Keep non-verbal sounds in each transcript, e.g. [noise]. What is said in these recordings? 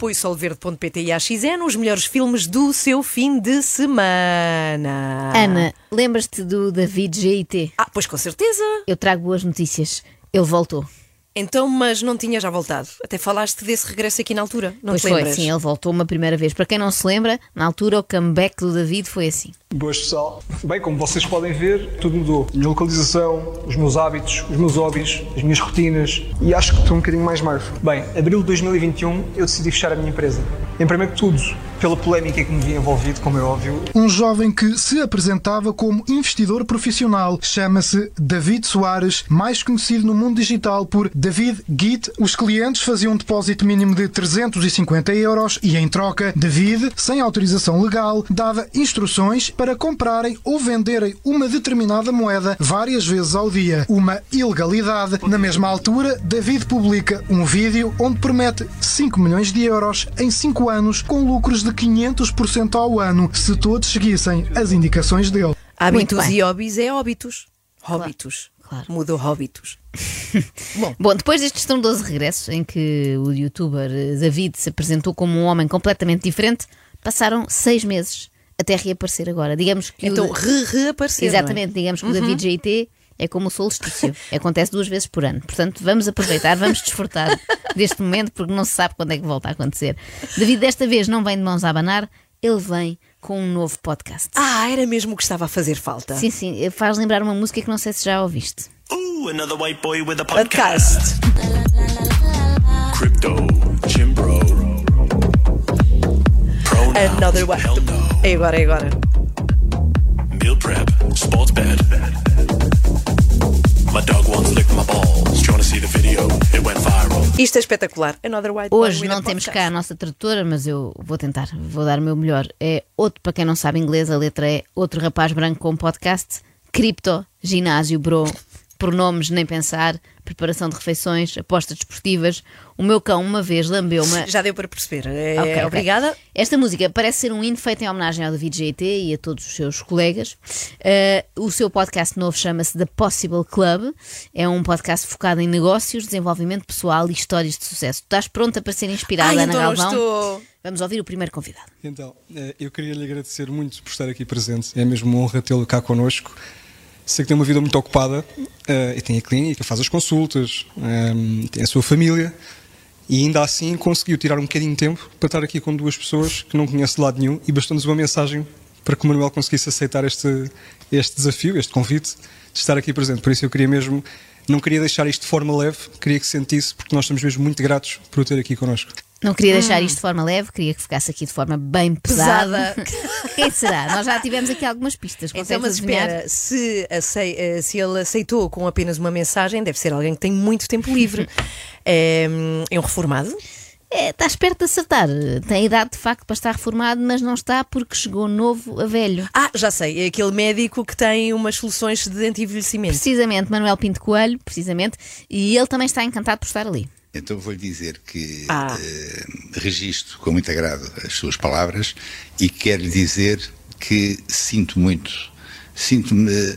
apoio solverde.pt e AXN, os melhores filmes do seu fim de semana. Ana, lembras-te do David GIT? Ah, pois com certeza. Eu trago boas notícias. Ele voltou. Então, mas não tinha já voltado. Até falaste desse regresso aqui na altura. Não pois te foi, lembras? sim, ele voltou uma primeira vez. Para quem não se lembra, na altura o comeback do David foi assim. Boas pessoal. Bem, como vocês podem ver, tudo mudou. A minha localização, os meus hábitos, os meus hobbies, as minhas rotinas e acho que estou um bocadinho mais magro. Bem, abril de 2021 eu decidi fechar a minha empresa. Em primeiro que tudo, pela polémica que me vi envolvido, como é óbvio. Um jovem que se apresentava como investidor profissional chama-se David Soares, mais conhecido no mundo digital por David Git. Os clientes faziam um depósito mínimo de 350 euros e, em troca, David, sem autorização legal, dava instruções para comprarem ou venderem uma determinada moeda várias vezes ao dia. Uma ilegalidade. Na mesma altura, David publica um vídeo onde promete 5 milhões de euros em 5 anos com lucros de 500% ao ano se todos seguissem as indicações dele. Hábitos e hobbies é óbitos. Hóbitos. claro. Mudou hóbitos. [laughs] Bom, depois destes estrondoso regressos em que o youtuber eh, David se apresentou como um homem completamente diferente, passaram seis meses até reaparecer agora. Digamos que o Então, da- re reapareceu. não é? Exatamente, digamos que o David GIT é como o solstício. Acontece duas vezes por ano. Portanto, vamos aproveitar, vamos desfrutar deste momento, porque não se sabe quando é que volta a acontecer. David, desta vez, não vem de mãos a abanar, ele vem com um novo podcast. Ah, era mesmo o que estava a fazer falta. Sim, sim, faz lembrar uma música que não sei se já ouviste. Ooh, another white boy with a podcast. Podcast. Crypto, Jim Bro. Another no. É agora, é agora. Meal prep, sports bed. Isto é espetacular. Another white Hoje não temos cá a nossa tradutora, mas eu vou tentar, vou dar o meu melhor. É outro, para quem não sabe inglês, a letra é outro rapaz branco com podcast, cripto, ginásio, bro, pronomes, nem pensar, preparação de refeições, apostas desportivas. O meu cão uma vez lambeu-me. [laughs] Já deu para perceber. É, Ok, ok. Obrigada. Esta música parece ser um hino feito em homenagem ao David GT e a todos os seus colegas. Eh, o seu podcast novo chama-se The Possible Club. É um podcast focado em negócios, desenvolvimento pessoal e histórias de sucesso. Estás pronta para ser inspirada, Ai, Ana então Galvão? estou. Vamos ouvir o primeiro convidado. Então, eh, eu queria lhe agradecer muito por estar aqui presente. É mesmo uma honra tê-lo cá connosco. Sei que tem uma vida muito ocupada eh, e tem a clínica, faz as consultas, eh, tem a sua família e ainda assim conseguiu tirar um bocadinho de tempo para estar aqui com duas pessoas que não conhece de lado nenhum e bastou-nos uma mensagem para que o Manuel conseguisse aceitar este, este desafio, este convite de estar aqui presente. Por isso eu queria mesmo, não queria deixar isto de forma leve, queria que sentisse, porque nós estamos mesmo muito gratos por o ter aqui connosco. Não queria deixar isto de forma leve, queria que ficasse aqui de forma bem pesada. [laughs] Quem será? Nós já tivemos aqui algumas pistas. Então, mas adivinhar? espera, se, acei- eh, se ele aceitou com apenas uma mensagem, deve ser alguém que tem muito tempo livre. É, [laughs] é um reformado? É, estás perto de acertar. Tem idade de facto para estar reformado, mas não está porque chegou novo a velho. Ah, já sei, é aquele médico que tem umas soluções de anti-envelhecimento. Precisamente, Manuel Pinto Coelho, precisamente, e ele também está encantado por estar ali. Então vou-lhe dizer que Ah. eh, registro com muito agrado as suas palavras e quero-lhe dizer que sinto muito, sinto-me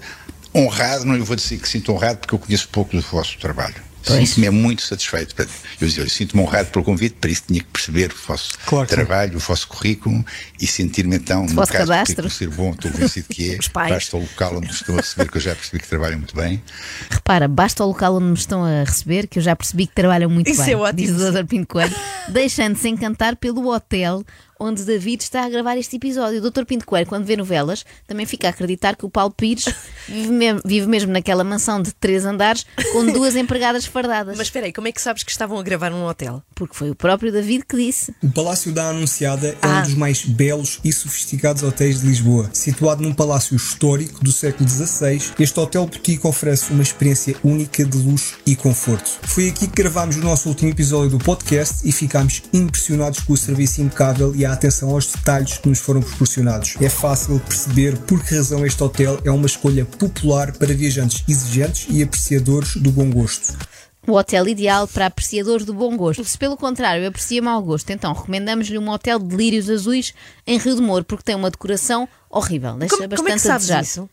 honrado, não lhe vou dizer que sinto honrado porque eu conheço pouco do vosso trabalho. Sinto-me muito satisfeito. Eu olha, sinto-me honrado pelo convite, para isso tinha que perceber o vosso Claro que sim. trabalho, o vosso currículo e sentir-me então, no caso cadastro. ser bom, estou convencido que é, [laughs] basta o local onde estou a receber, que eu já percebi que trabalham muito bem. Repara, basta o local onde me estão a receber, que eu já percebi que trabalham muito Isso bem. é ótimo. Diz o Dr. Pinto Coelho, deixando-se encantar pelo hotel onde David está a gravar este episódio. O Dr. Pinto Coelho, quando vê novelas, também fica a acreditar que o Paulo Pires [laughs] vive mesmo, vive mesmo naquela mansão de três andares com duas empregadas fardadas. Mas espera aí, como é que sabes que estavam a gravar num hotel? Porque foi o próprio David que disse. O Palácio da Anunciada é Ah. um dos mais belos e sofisticados hotéis de Lisboa. Situado num palácio histórico do século XVI, este hotel boutique oferece uma experiência única de luxo e conforto. Foi aqui que gravámos o nosso último episódio do podcast e ficámos impressionados com o serviço impecável e a atenção aos detalhes que nos foram proporcionados. É fácil perceber por que razão este hotel é uma escolha popular para viajantes exigentes e apreciadores do bom gosto. O hotel ideal para apreciadores do bom gosto. Se pelo contrário aprecia mau gosto, então recomendamos-lhe um hotel de lírios azuis em Rio de Moro, porque tem uma decoração horrível. Deixa Como, bastante como é que a sabes desejar. isso?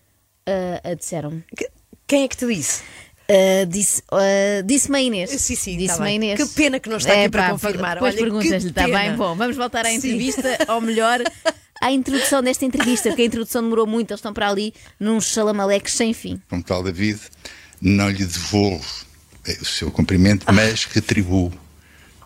Ah, disseram-me. Que- Quem é que te disse? Ah, disse, ah, disse-me a Inês. Sim, sim, disse tá. Inês. Que pena que não está aqui para confirmar. Depois perguntas-lhe, está bem? Bom, vamos voltar à Sim. entrevista, [laughs] ou melhor, à introdução desta entrevista, porque a introdução demorou muito, eles estão para ali num salamaleques sem fim. Como tal David, não lhe devolvo eh, o seu cumprimento, mas retribuo.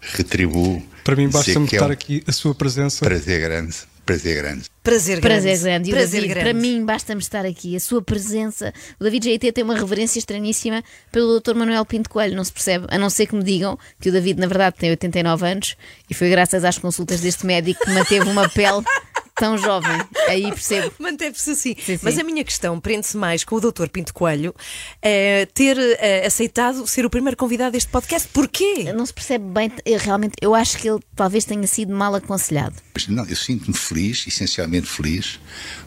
Retribuo. Para mim, basta-me é estar um aqui a sua presença. Prazer grande. Prazer grande. Prazer grande. Prazer grande. E o Prazer David, grande. para mim, basta-me estar aqui. A sua presença. O David GT tem uma reverência estranhíssima pelo Dr. Manuel Pinto Coelho, não se percebe. A não ser que me digam que o David, na verdade, tem 89 anos e foi graças às consultas deste médico que manteve uma pele [laughs] tão jovem. Aí percebo. Manteve-se assim. Sim, sim. Mas a minha questão prende-se mais com o Dr. Pinto Coelho eh, ter eh, aceitado ser o primeiro convidado deste podcast. Porquê? Não se percebe bem, eu realmente, eu acho que ele talvez tenha sido mal aconselhado. Mas não, eu sinto-me feliz, essencialmente feliz,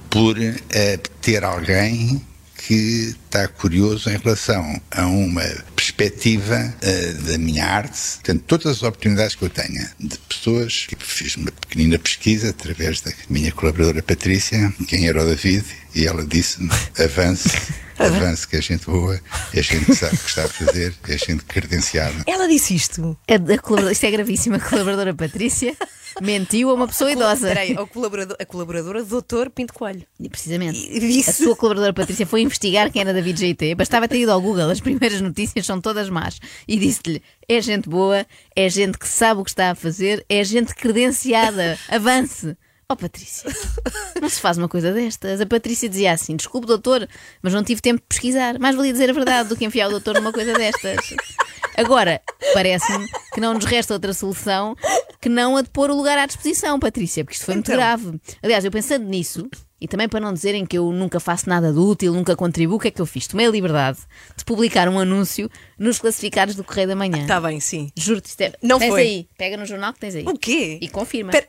por eh, ter alguém que está curioso em relação a uma perspectiva eh, da minha arte, portanto, todas as oportunidades que eu tenha de pessoas, que fiz uma pequenina pesquisa através da minha colaboradora Patrícia, quem era o David, e ela disse-me: avance, [laughs] avance, que é gente boa, é gente que sabe o que está a fazer, é gente credenciada. Ela disse isto. A, a colaboradora- isto é gravíssimo. A colaboradora Patrícia mentiu a uma pessoa idosa. Espera aí, a colaboradora, a colaboradora do Dr. Pinto Coelho. Precisamente. Disse- A sua colaboradora Patrícia foi investigar quem era David GT. Bastava ter ido ao Google, as primeiras notícias são todas más. E disse-lhe: é gente boa, é gente que sabe o que está a fazer, é gente credenciada. Avance. Oh, Patrícia, não se faz uma coisa destas. A Patrícia dizia assim: desculpe, doutor, mas não tive tempo de pesquisar. Mais valia dizer a verdade do que enfiar o doutor numa coisa destas. Agora, parece-me que não nos resta outra solução que não a de pôr o lugar à disposição, Patrícia, porque isto foi muito Então. grave. Aliás, eu pensando nisso, e também para não dizerem que eu nunca faço nada de útil, nunca contribuo, o que é que eu fiz? Tomei a liberdade de publicar um anúncio nos classificados do Correio da Manhã. Está bem, sim. Juro-te. Não tens foi. aí, pega no jornal que tens aí. O quê? E confirma. Espera,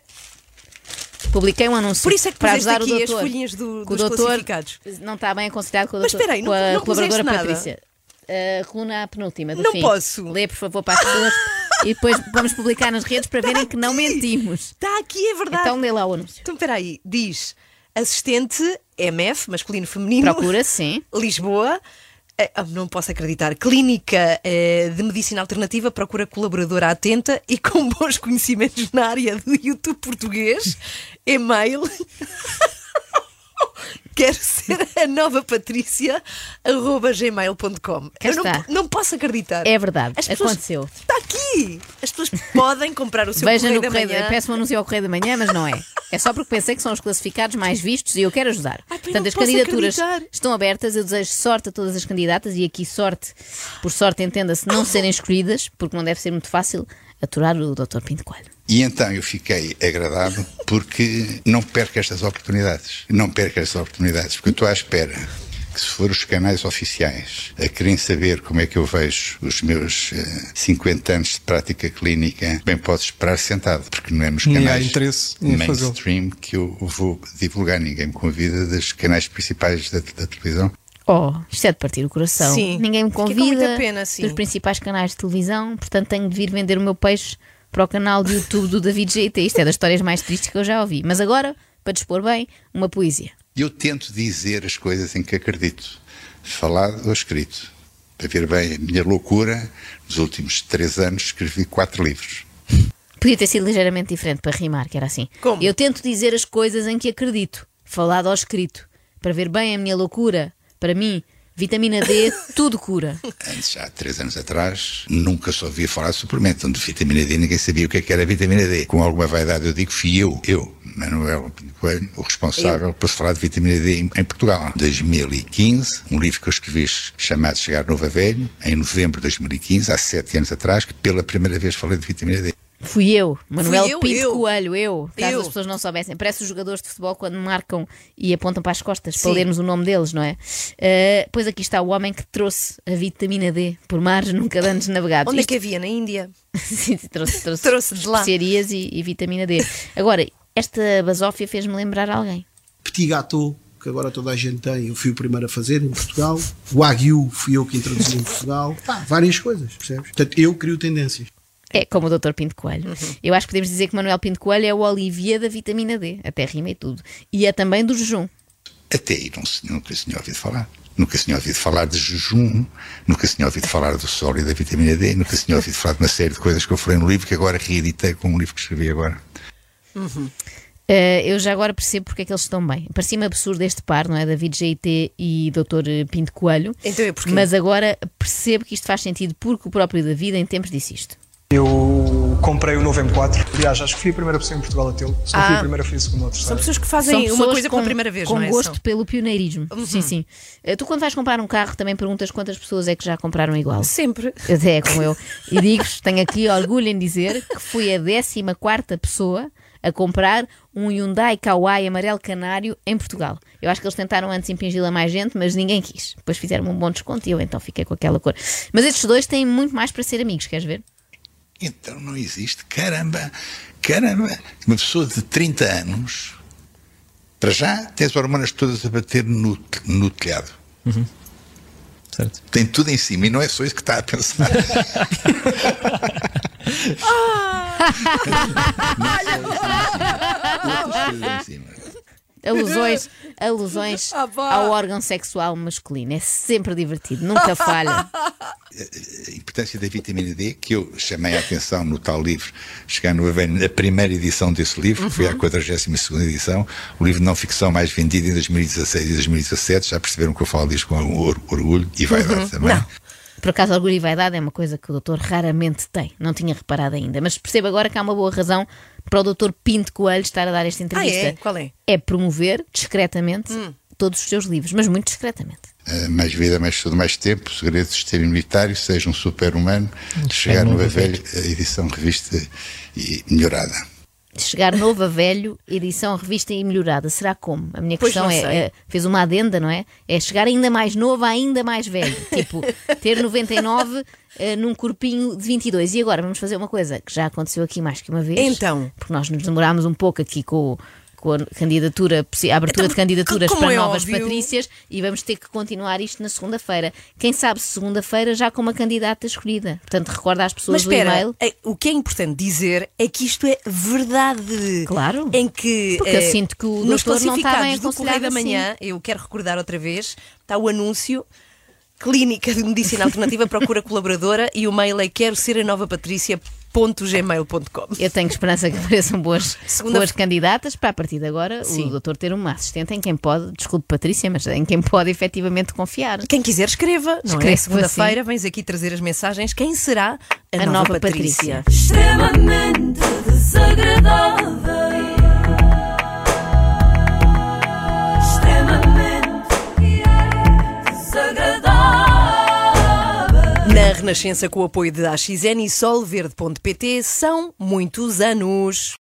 Publiquei um anúncio Por isso é que para ajudar aqui o as doutor. folhinhas do- o dos doutor classificados. Não está bem aconselhado com Mas doutor- aí, com não- a não colaboradora nada? Patrícia. A coluna penúltima do Não fim. posso. Lê, por favor, para as pessoas [laughs] e depois vamos publicar nas redes para verem que não mentimos. Está aqui, é verdade. Então lê lá o anúncio. Então, espera aí. Diz assistente MF, masculino feminino. Procura, sim. Lisboa. Eh, não posso acreditar. Clínica eh, de Medicina Alternativa procura colaboradora atenta e com [laughs] bons conhecimentos na área do YouTube português. E-mail. [laughs] Quero ser a nova Patrícia, arroba gmail.com. Eu não, está. não posso acreditar. É verdade, As pessoas- aconteceu. Está aqui! As pessoas podem comprar o seu Veja correio no da correio, manhã. da- peço um anúncio ao Correio da Manhã, mas não é. É só porque pensei que são os classificados mais vistos e eu quero ajudar. Ai, pá, Portanto, não as posso candidaturas acreditar. estão abertas. Eu desejo sorte a todas as candidatas e aqui sorte, por sorte, entenda-se, não serem escolhidas, porque não deve ser muito fácil aturar o Dr. Pinto Coelho. E então eu fiquei agradado porque não perco estas oportunidades. Não perco estas oportunidades, porque eu estou à espera que se for os canais oficiais a querem saber como é que eu vejo os meus eh, 50 anos de prática clínica, bem posso esperar sentado, porque não é nos canais interesse em fazê-lo. mainstream que eu vou divulgar. Ninguém me convida dos canais principais da, da televisão. Oh, isto é de partir o coração. Sim. Ninguém me convida pena, sim. dos principais canais de televisão, portanto tenho de vir vender o meu peixe para o canal de YouTube do David GT. Isto é das histórias mais tristes que eu já ouvi. Mas agora, para dispor bem, uma poesia. Eu tento dizer as coisas em que acredito, falado ou escrito. Para ver bem a minha loucura, nos últimos três anos escrevi quatro livros. Podia ter sido ligeiramente diferente para rimar, que era assim. Como? Eu tento dizer as coisas em que acredito, falado ou escrito, para ver bem a minha loucura. Para mim, vitamina D, [laughs] tudo cura. Antes, há três anos atrás, nunca só ouvia falar de suplemento. Onde vitamina D, ninguém sabia o que, é que era vitamina D. Com alguma vaidade, eu digo, fui eu, eu, Manuel Coelho, o responsável por se falar de vitamina D em, em Portugal. 2015, um livro que eu escrevi chamado Chegar Novo a Velho, em novembro de 2015, há sete anos atrás, que pela primeira vez falei de vitamina D. Fui eu, Manuel Fui eu, Pinto eu. Coelho, eu. Caso Eu. as pessoas não soubessem. Parece os jogadores de futebol quando marcam e apontam para as costas para Sim. lermos o nome deles, não é? Uh, pois aqui está o homem que trouxe a vitamina D por mares [laughs] nunca antes navegados. Onde é Isto- que havia? Na Índia? [laughs] Sim, sim, trouxe, [laughs] trouxe, Trouxe de lá. especiarias e, e vitamina D. Agora, esta basófia fez-me lembrar alguém. Petit gâteau, que agora toda a gente tem, eu fui o primeiro a fazer em Portugal. O Wagyu fui eu que introduzi em Portugal. Pá, várias coisas, percebes? Portanto, eu crio tendências. É como o Dr. Pinto Coelho. Uhum. Eu acho que podemos dizer que Manuel Pinto Coelho é o Olivia da vitamina D. Até rima e tudo. E é também do jejum. Até aí não, se- nunca se tinha ouvido falar. Nunca se tinha ouvido falar de jejum, nunca se tinha ouvido falar do sol e da vitamina D, nunca se tinha ouvido falar de uma série de coisas que eu falei no livro que agora reeditei com um livro que escrevi agora. Eh, eu já agora percebo porque é que eles estão bem. Parecia-me absurdo este par, não é? David GT e Dr. Pinto Coelho. Então é porquê? Mas agora percebo que isto faz sentido porque o próprio David em tempos disse isto. Eu comprei o novo M4. Aliás, acho que fui a primeira pessoa em Portugal a tê-lo. Se não fui Ah. a primeira, fui a segunda ou a São terceira. pessoas que fazem uma pessoas coisa com, pela primeira vez, com não é? gosto São- Uhum. pelo pioneirismo. Sim, sim. Eh, Tu, quando vais comprar um carro, também perguntas quantas pessoas é que já compraram igual. Sempre. Até é como eu. E digo-vos, tenho aqui orgulho em dizer que fui a 14 pessoa a comprar um Hyundai Kauai amarelo canário em Portugal. Eu acho que eles tentaram antes impingir a mais gente, mas ninguém quis. Depois fizeram um bom desconto e eu então fiquei com aquela cor. Mas estes dois têm muito mais para ser amigos, queres ver? Então não existe. Caramba, caramba. Uma pessoa de 30 anos, para já, tem as hormonas todas a bater no, no telhado. Certo. Tem tudo em cima e não é só isso que está a pensar. [laughs] Outras coisas em cima. Alusões, alusões Ah, ao órgão sexual masculino. É sempre divertido, nunca falha. [laughs] a importância da vitamina D, que eu chamei a atenção no tal livro, chegar no Avelho, na primeira edição desse livro, que foi a 42 edição, o livro de não ficção mais vendido em 2016 e 2017. Já perceberam que eu falo disto com or- orgulho e vaidade também. Não. Por acaso, orgulho e vaidade é uma coisa que o doutor raramente tem. Não tinha reparado ainda. Mas percebo agora que há uma boa razão para o doutor Pinto Coelho estar a dar esta entrevista. é? Qual é? É promover, discretamente, todos os seus livros, mas muito discretamente. Uh, mais vida, mais tudo, mais tempo, o segredo do sistema imunitário, seja um super-humano, chegar no Avelho, a edição revista e melhorada. Chegar novo a velho, edição revista e melhorada. Será como? A minha questão é, é- Fez uma adenda, não é? É chegar ainda mais novo ainda mais velho. [laughs] Tipo, ter 99 eh, num corpinho de 22. E agora vamos fazer uma coisa que já aconteceu aqui mais que uma vez. Então? Porque nós nos demorámos um pouco aqui com, o- com a candidatura, a abertura Então, de candidaturas para é novas óbvio. patrícias e vamos ter que continuar isto na segunda-feira. Quem sabe se segunda-feira já com uma candidata escolhida. Portanto, recorda às pessoas Mas do espera, e-mail. é, o que é importante dizer é que isto é verdade. Claro. Em que Porque eu eh, sinto que o nos classificados do Correio da assim. Manhã, eu quero recordar outra vez, está o anúncio. Clínica de Medicina Alternativa procura colaboradora e o mail é quero ser a nova patrícia.gmail.com. Eu tenho esperança que apareçam boas, Segunda- boas candidatas para a partir de agora Sim. o doutor ter uma assistente em quem pode, desculpe Patrícia, mas em quem pode efetivamente confiar. Quem quiser, escreva. Não é? Escreva, Segunda-feira, vens aqui trazer as mensagens. Quem será a, A nova, nova Patrícia? Patrícia. extremamente desagradável. Renascença, com o apoio de AXN e solverde.pt, são muitos anos.